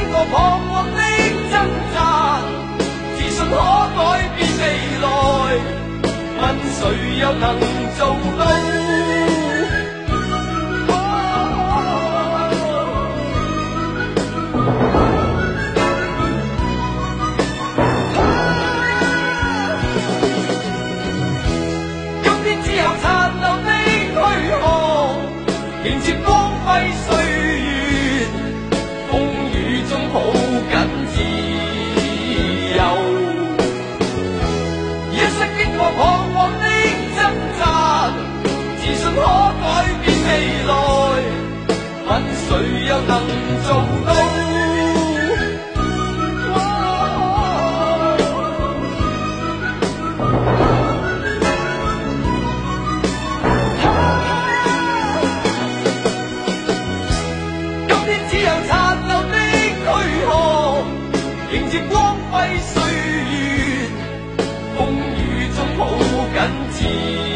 一个彷徨的挣扎，自信可改变未来，问谁又能做到？可改变未来，问谁又能做到？今天只有残留的躯壳，迎接光辉岁月。风雨中抱紧自。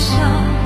笑。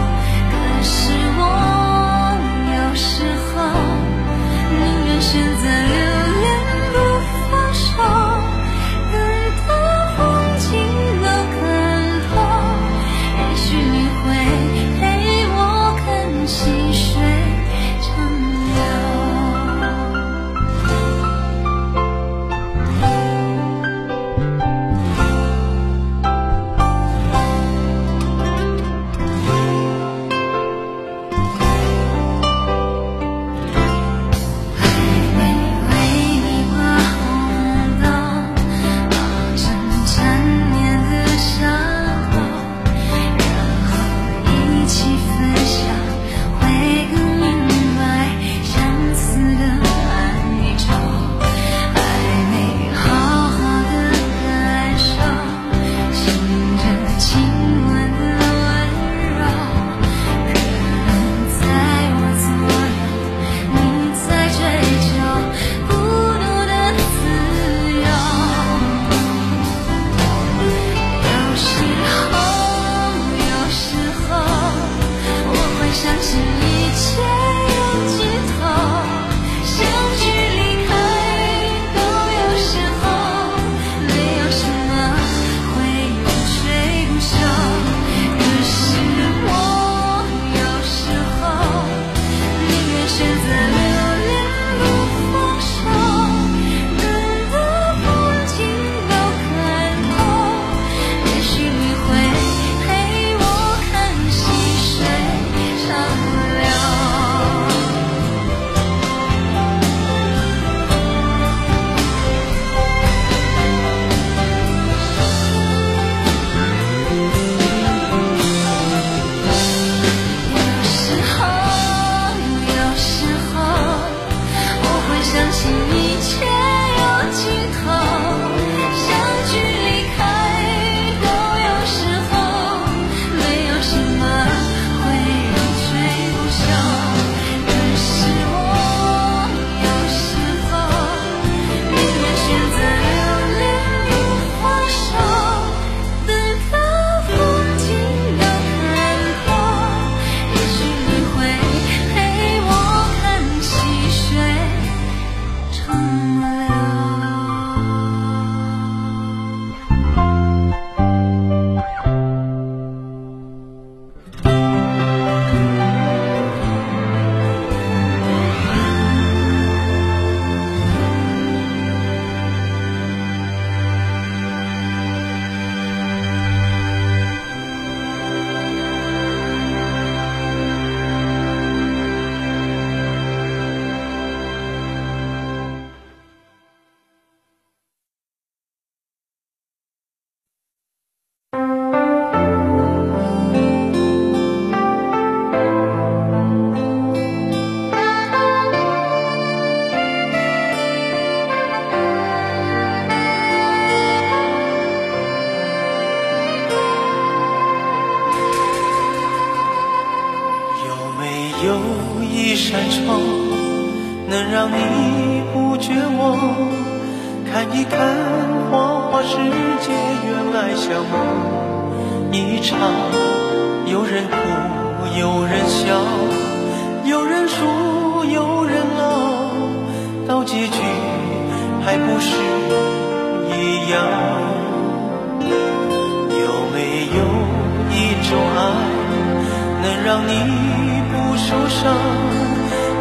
能让你不绝望，看一看花花世界，原来像梦一场。有人哭，有人笑，有人输，有人老，到结局还不是一样。有没有一种爱，能让你不受伤？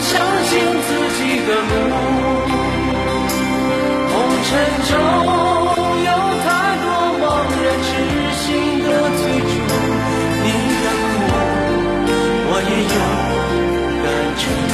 相信自己的路，红尘中有太多茫然痴心的追逐，你的苦我也有感觉。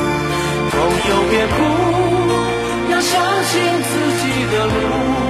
朋友，别哭，要相信自己的路。